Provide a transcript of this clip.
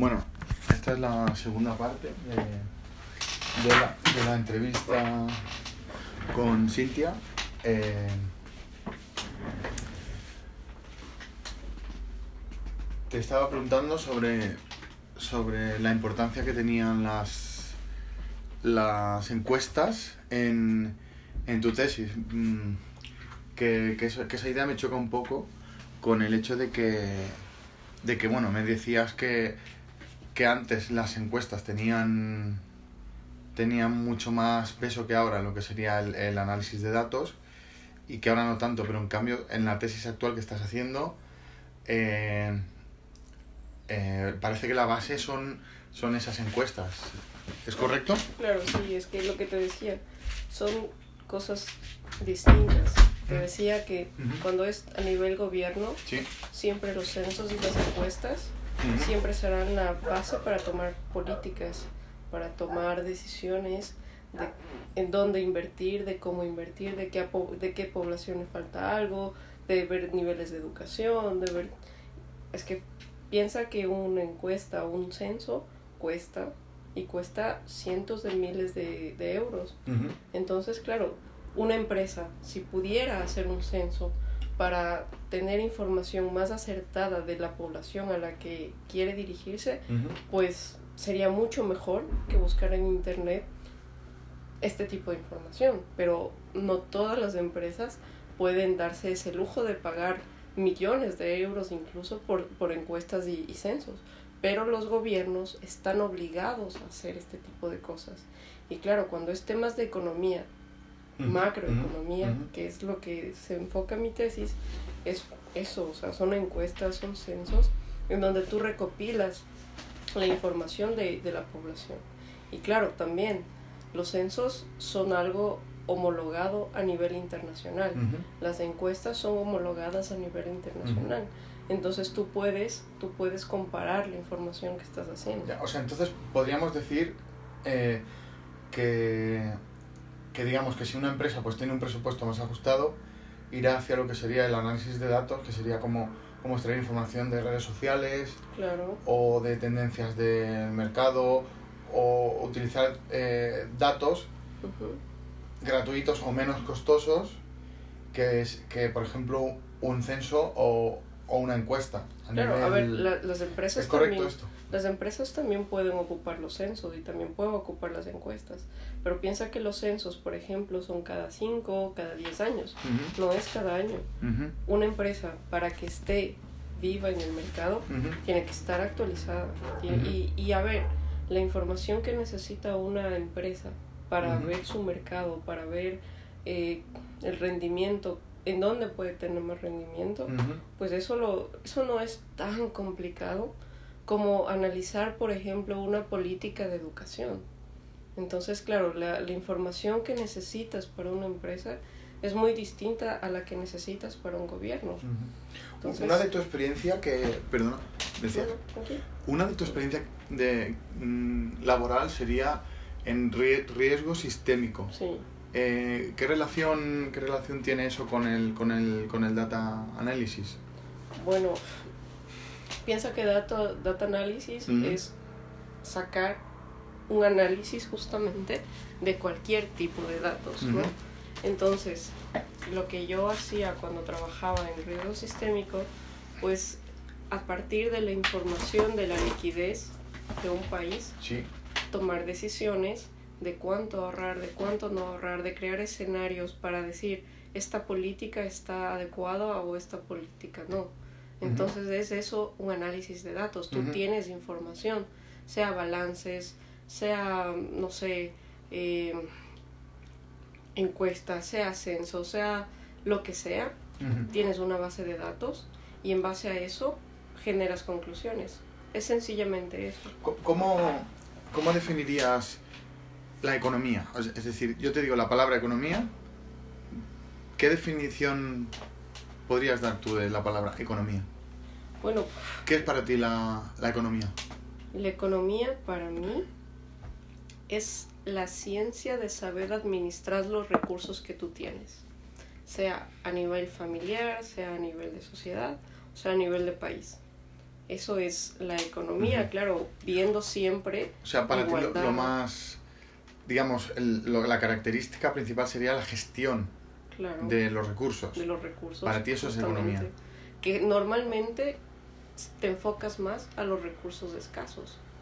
Bueno, esta es la segunda parte de, de, la, de la entrevista con Cintia. Eh, te estaba preguntando sobre, sobre la importancia que tenían las, las encuestas en, en tu tesis. Mm, Que, que esa idea me choca un poco con el hecho de que, de que bueno, me decías que, que antes las encuestas tenían, tenían mucho más peso que ahora en lo que sería el, el análisis de datos y que ahora no tanto, pero en cambio en la tesis actual que estás haciendo eh, eh, parece que la base son, son esas encuestas. ¿Es correcto? Claro, sí, es que lo que te decía, son cosas distintas. Te Mm. decía que cuando es a nivel gobierno, Sí. siempre los censos y las encuestas Siempre serán la base para tomar políticas, para tomar decisiones de en dónde invertir, de cómo invertir, de qué, de qué población le falta algo, de ver niveles de educación, de ver... Es que piensa que una encuesta o un censo cuesta y cuesta cientos de miles de, de euros. Entonces, claro, una empresa, si pudiera hacer un censo para tener información más acertada de la población a la que quiere dirigirse, pues sería mucho mejor que buscar en internet este tipo de información. Pero no todas las empresas pueden darse ese lujo de pagar millones de euros incluso por, por encuestas y, y censos. Pero los gobiernos están obligados a hacer este tipo de cosas. Y claro, cuando es temas de economía, Macroeconomía, Ujú. que es lo que se enfoca mi tesis, es eso, o sea, son encuestas, son censos, en donde tú recopilas la información de, de la población. Y claro, también los censos son algo homologado a nivel internacional. Ujú. Las encuestas son homologadas a nivel internacional. Entonces tú puedes, tú puedes comparar la información que estás haciendo. Ya, o sea, entonces podríamos decir eh, que, que digamos que si una empresa pues tiene un presupuesto más ajustado, irá hacia lo que sería el análisis de datos, que sería como, como extraer información de redes sociales Claro, o de tendencias del mercado o utilizar eh, datos gratuitos o menos costosos que, es, que por ejemplo, un censo o, o una encuesta. A claro. A ver, nivel- la- las empresas ¿Es correcto también- esto? Las empresas también pueden ocupar los censos y también pueden ocupar las encuestas, pero piensa que los censos, por ejemplo, son cada 5 o cada 10 años, Ujú, no es cada año. ujú, Una empresa, para que esté viva en el mercado, ujú. tiene que estar actualizada. Y, y a ver, la información que necesita una empresa para ver su mercado, para ver eh, el rendimiento, en dónde puede tener más rendimiento, pues eso, lo, eso no es tan complicado como analizar, por ejemplo, una política de educación. Entonces, claro, la, la información que necesitas para una empresa es muy distinta a la que necesitas para un gobierno. Entonces- Una de tu experiencia que, perdona, decía, una de tu experiencia de mm, laboral sería en rie- riesgo sistémico. Sí. Eh, ¿qué relación qué relación tiene eso con el con el con el data análisis? Bueno, piensa que data, data análisis Ujú. es sacar un análisis justamente de cualquier tipo de datos, ¿no? Entonces, lo que yo hacía cuando trabajaba en riesgo sistémico, pues a partir de la información de la liquidez de un país, Sí. tomar decisiones de cuánto ahorrar, de cuánto no ahorrar, de crear escenarios para decir esta política está adecuada o esta política no. Entonces es eso un análisis de datos. Tú tienes información, sea balances, sea, no sé, eh, encuestas, sea censo, sea lo que sea, tienes una base de datos y en base a eso generas conclusiones. Es sencillamente eso. ¿Cómo, ¿Cómo definirías la economía? Es decir, yo te digo la palabra economía. ¿Qué definición podrías dar tú de la palabra economía? Bueno, ¿Qué es para ti la, la economía? La economía para mí es la ciencia de saber administrar los recursos que tú tienes, sea a nivel familiar, sea a nivel de sociedad, sea a nivel de país. Eso es la economía, claro, viendo siempre. O sea, para ti lo más, digamos, el- lo- la característica principal sería la gestión Claro. de los recursos. de los recursos. Para ti eso es economía. Que normalmente te enfocas más a los recursos escasos.